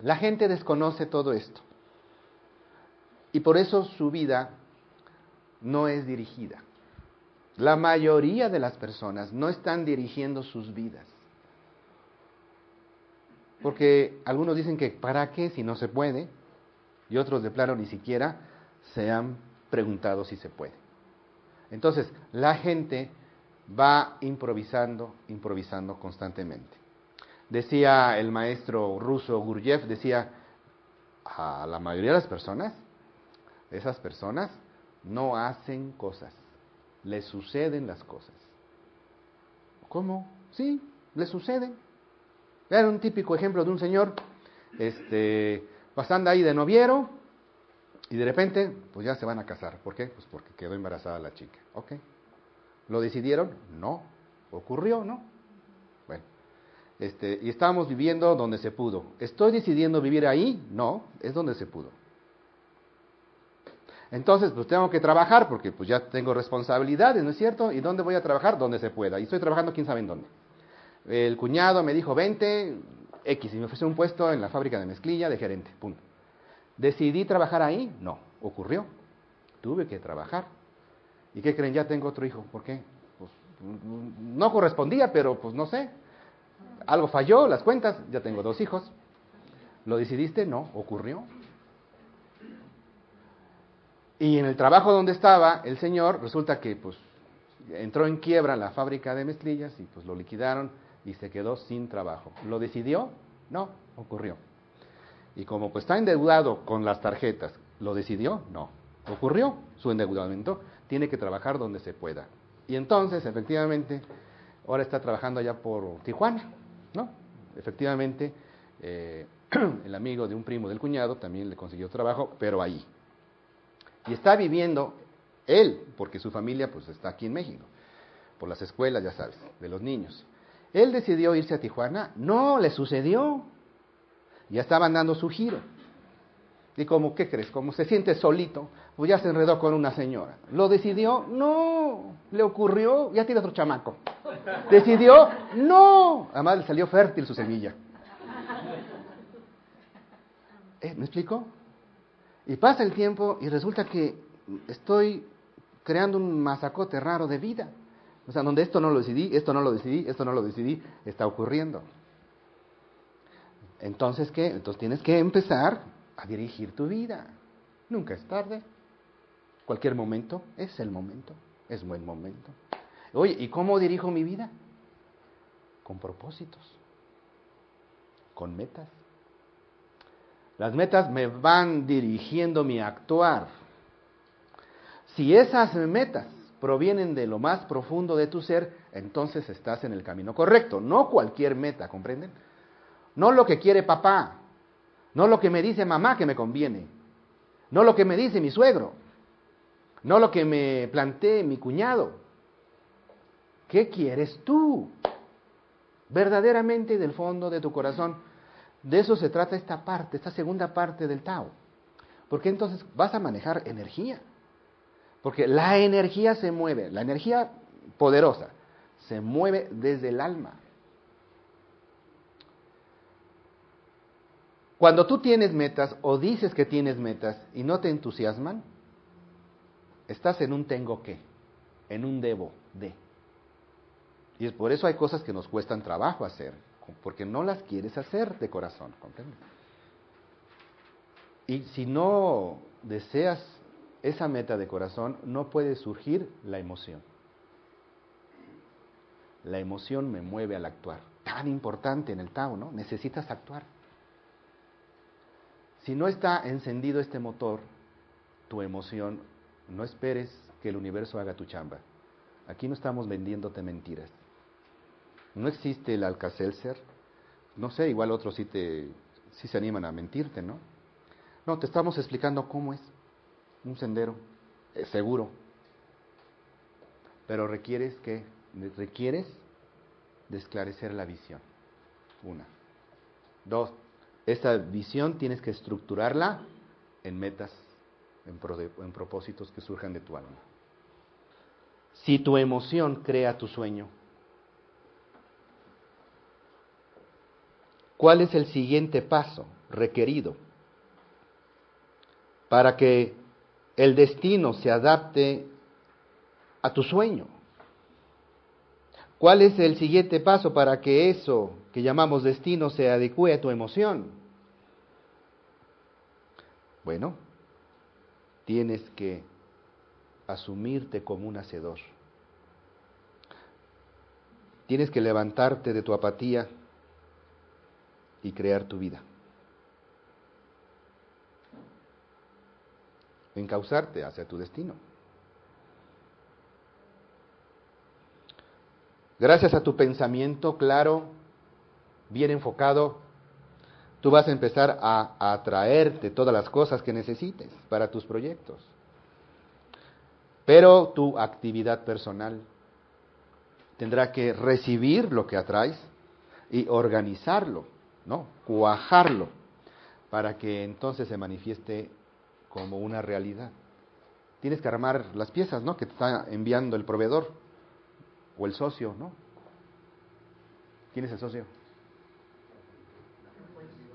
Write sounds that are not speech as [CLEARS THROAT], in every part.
La gente desconoce todo esto. Y por eso su vida no es dirigida. La mayoría de las personas no están dirigiendo sus vidas. Porque algunos dicen que para qué si no se puede, y otros de plano ni siquiera se han preguntado si se puede. Entonces, la gente va improvisando, improvisando constantemente. Decía el maestro ruso Gurjev, decía, a la mayoría de las personas, esas personas no hacen cosas, les suceden las cosas. ¿Cómo? Sí, les suceden. Era un típico ejemplo de un señor, este, pasando ahí de noviero, y de repente, pues ya se van a casar. ¿Por qué? Pues porque quedó embarazada la chica. ¿Ok? ¿Lo decidieron? No. Ocurrió, ¿no? Este, y estábamos viviendo donde se pudo. ¿Estoy decidiendo vivir ahí? No, es donde se pudo. Entonces, pues tengo que trabajar porque pues ya tengo responsabilidades, ¿no es cierto? ¿Y dónde voy a trabajar? Donde se pueda. Y estoy trabajando quién sabe en dónde. El cuñado me dijo, 20, X, y me ofreció un puesto en la fábrica de mezclilla de gerente, punto. ¿Decidí trabajar ahí? No, ocurrió. Tuve que trabajar. ¿Y qué creen? Ya tengo otro hijo. ¿Por qué? Pues no correspondía, pero pues no sé. Algo falló, las cuentas, ya tengo dos hijos. ¿Lo decidiste? No, ocurrió. Y en el trabajo donde estaba el señor, resulta que pues entró en quiebra la fábrica de mezclillas y pues lo liquidaron y se quedó sin trabajo. ¿Lo decidió? No, ocurrió. Y como pues está endeudado con las tarjetas, ¿lo decidió? No, ocurrió su endeudamiento. Tiene que trabajar donde se pueda. Y entonces, efectivamente, ahora está trabajando allá por Tijuana, ¿no? Efectivamente, eh, [CLEARS THROAT] el amigo de un primo del cuñado también le consiguió trabajo, pero ahí, y está viviendo él, porque su familia pues está aquí en México, por las escuelas, ya sabes, de los niños. Él decidió irse a Tijuana, no, le sucedió. Ya estaban dando su giro. Y como, ¿qué crees? Como se siente solito, pues ya se enredó con una señora. ¿Lo decidió? No. ¿Le ocurrió? Ya tiene otro chamaco. ¿Decidió? No. Además le salió fértil su semilla. ¿Eh? ¿Me explico? Y pasa el tiempo y resulta que estoy creando un masacote raro de vida. O sea, donde esto no lo decidí, esto no lo decidí, esto no lo decidí, está ocurriendo. Entonces, ¿qué? Entonces tienes que empezar a dirigir tu vida. Nunca es tarde. Cualquier momento es el momento, es buen momento. Oye, ¿y cómo dirijo mi vida? Con propósitos, con metas. Las metas me van dirigiendo mi actuar. Si esas metas provienen de lo más profundo de tu ser, entonces estás en el camino correcto. No cualquier meta, ¿comprenden? No lo que quiere papá, no lo que me dice mamá que me conviene, no lo que me dice mi suegro, no lo que me plantee mi cuñado. ¿Qué quieres tú? Verdaderamente del fondo de tu corazón. De eso se trata esta parte, esta segunda parte del Tao. Porque entonces vas a manejar energía. Porque la energía se mueve, la energía poderosa se mueve desde el alma. Cuando tú tienes metas o dices que tienes metas y no te entusiasman, estás en un tengo que, en un debo de. Y es por eso hay cosas que nos cuestan trabajo hacer porque no las quieres hacer de corazón, ¿comprendes? Y si no deseas esa meta de corazón, no puede surgir la emoción. La emoción me mueve al actuar. Tan importante en el Tao, ¿no? Necesitas actuar. Si no está encendido este motor, tu emoción, no esperes que el universo haga tu chamba. Aquí no estamos vendiéndote mentiras. No existe el Alcacelser. No sé, igual otros sí, te, sí se animan a mentirte, ¿no? No, te estamos explicando cómo es un sendero seguro. Pero requieres que requieres de esclarecer la visión. Una. Dos, esta visión tienes que estructurarla en metas, en, en propósitos que surjan de tu alma. Si tu emoción crea tu sueño, ¿Cuál es el siguiente paso? requerido para que el destino se adapte a tu sueño. ¿Cuál es el siguiente paso para que eso que llamamos destino se adecue a tu emoción? Bueno, tienes que asumirte como un hacedor. Tienes que levantarte de tu apatía y crear tu vida. Encauzarte hacia tu destino. Gracias a tu pensamiento claro, bien enfocado, tú vas a empezar a, atraerte todas las cosas que necesites para tus proyectos. Pero tu actividad personal tendrá que recibir lo que atraes y organizarlo, ¿no? Cuajarlo para que entonces se manifieste como una realidad. Tienes que armar las piezas, ¿no? Que te está enviando el proveedor o el socio, ¿no? ¿Quién es el socio?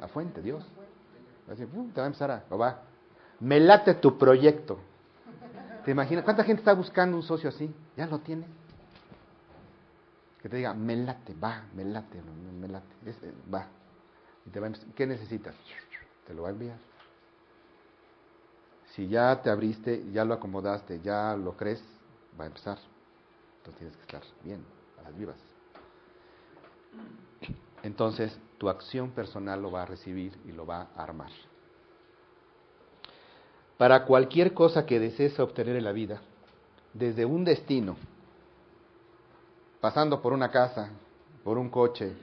La fuente, Dios. te va a empezar a, va. Me late tu proyecto. ¿Te imaginas? ¿Cuánta gente está buscando un socio así? Ya lo tiene. Que te diga, me late, va, me late, me late, eh, va. ¿Qué necesitas? Te lo va a enviar. Si ya te abriste, ya lo acomodaste, ya lo crees, va a empezar. Entonces tienes que estar bien, a las vivas. Entonces tu acción personal lo va a recibir y lo va a armar. Para cualquier cosa que desees obtener en la vida, desde un destino, pasando por una casa, por un coche,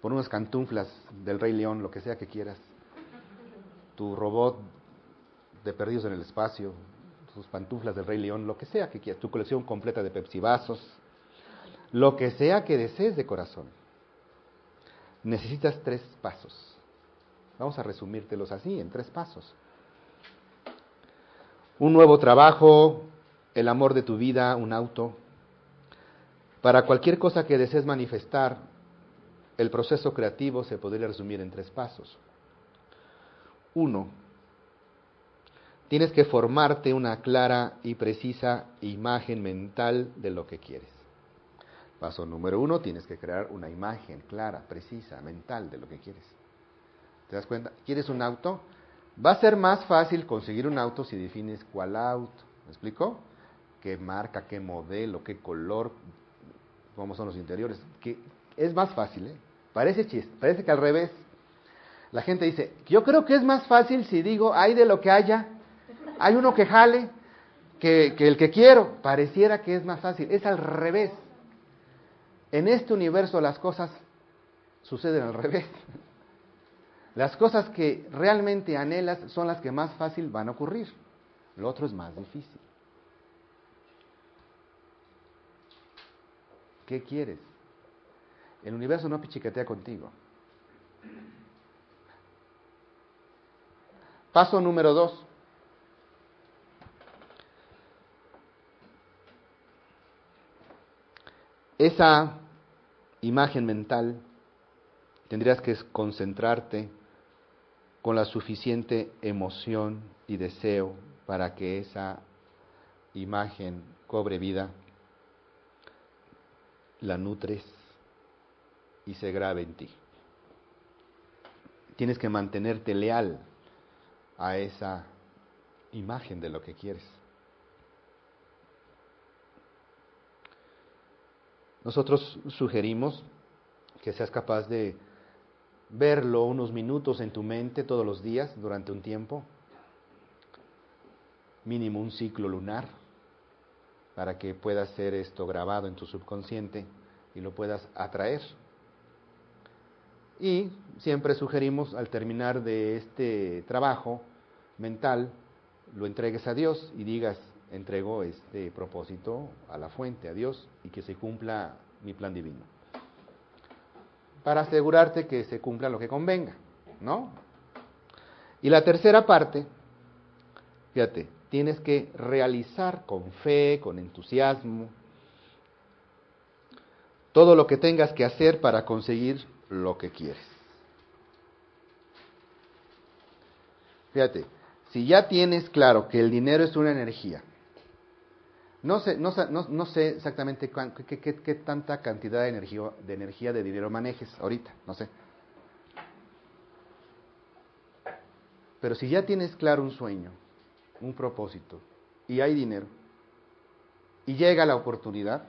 por unas cantuflas del Rey León, lo que sea que quieras, tu robot de Perdidos en el Espacio, sus pantuflas del Rey León, lo que sea que quieras, tu colección completa de Pepsi vasos, lo que sea que desees de corazón. Necesitas tres pasos. Vamos a resumírtelos así, en tres pasos un nuevo trabajo, el amor de tu vida, un auto. Para cualquier cosa que desees manifestar, el proceso creativo se podría resumir en tres pasos. Uno, tienes que formarte una clara y precisa imagen mental de lo que quieres. Paso número uno, tienes que crear una imagen clara, precisa, mental de lo que quieres. ¿Te das cuenta? ¿Quieres un auto? Va a ser más fácil conseguir un auto si defines cuál auto. ¿Me explico? ¿Qué marca, qué modelo, qué color, cómo son los interiores? Que es más fácil, ¿eh? Parece chiste, parece que al revés. La gente dice, yo creo que es más fácil si digo, hay de lo que haya, hay uno que jale, que, que el que quiero. Pareciera que es más fácil, es al revés. En este universo las cosas suceden al revés. Las cosas que realmente anhelas son las que más fácil van a ocurrir. Lo otro es más difícil. ¿Qué quieres? El universo no pichicatea contigo. Paso número dos. Esa imagen mental tendrías que concentrarte con la suficiente emoción y deseo para que esa imagen cobre vida, la nutres y se grabe en ti. Tienes que mantenerte leal a esa imagen de lo que quieres. Nosotros sugerimos que seas capaz de verlo unos minutos en tu mente todos los días durante un tiempo, mínimo un ciclo lunar, para que pueda ser esto grabado en tu subconsciente y lo puedas atraer. Y siempre sugerimos al terminar de este trabajo mental, lo entregues a Dios y digas, entrego este propósito a la fuente, a Dios, y que se cumpla mi plan divino para asegurarte que se cumpla lo que convenga, ¿no? Y la tercera parte, fíjate, tienes que realizar con fe, con entusiasmo, todo lo que tengas que hacer para conseguir lo que quieres. Fíjate, si ya tienes claro que el dinero es una energía, no sé, no, no, sé exactamente qué, qué, tanta cantidad de energía, de energía de dinero manejes ahorita, no sé. Pero si ya tienes claro un sueño, un propósito, y hay dinero, y llega la oportunidad,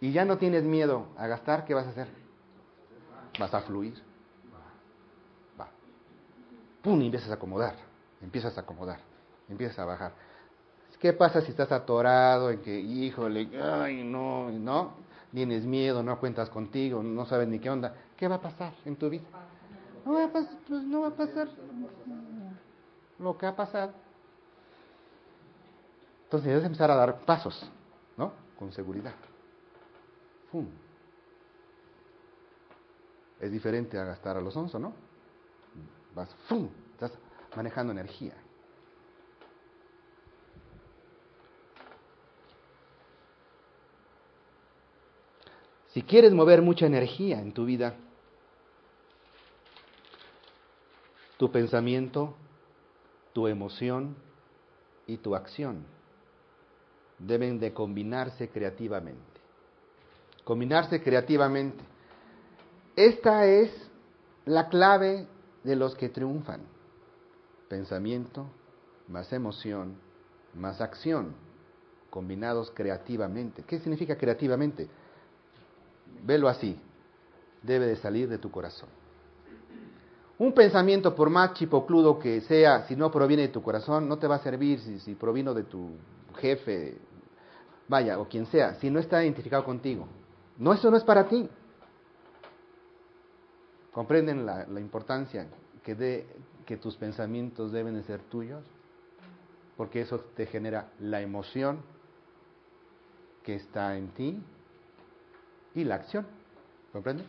y ya no tienes miedo a gastar, ¿qué vas a hacer? Vas a fluir. Va. Pum, y empiezas a acomodar, empiezas a acomodar, empiezas a bajar. ¿Qué pasa si estás atorado en que, híjole, ay, no, no, tienes miedo, no cuentas contigo, no sabes ni qué onda? ¿Qué va a pasar en tu vida? No va a pasar, pues no va a pasar lo que ha pasado. Entonces debes empezar a dar pasos, ¿no? Con seguridad. ¡Fum! Es diferente a gastar a los onzo, ¿no? Vas, ¡fum! Estás manejando energía. Si quieres mover mucha energía en tu vida, tu pensamiento, tu emoción y tu acción deben de combinarse creativamente. Combinarse creativamente. Esta es la clave de los que triunfan. Pensamiento más emoción más acción, combinados creativamente. ¿Qué significa creativamente? Velo así, debe de salir de tu corazón. Un pensamiento, por más chipocludo que sea, si no proviene de tu corazón, no te va a servir si, si provino de tu jefe, vaya, o quien sea, si no está identificado contigo. No, eso no es para ti. ¿Comprenden la, importancia que, de, que tus pensamientos deben de ser tuyos? Porque eso te genera la emoción que está en ti y la acción. ¿Comprende?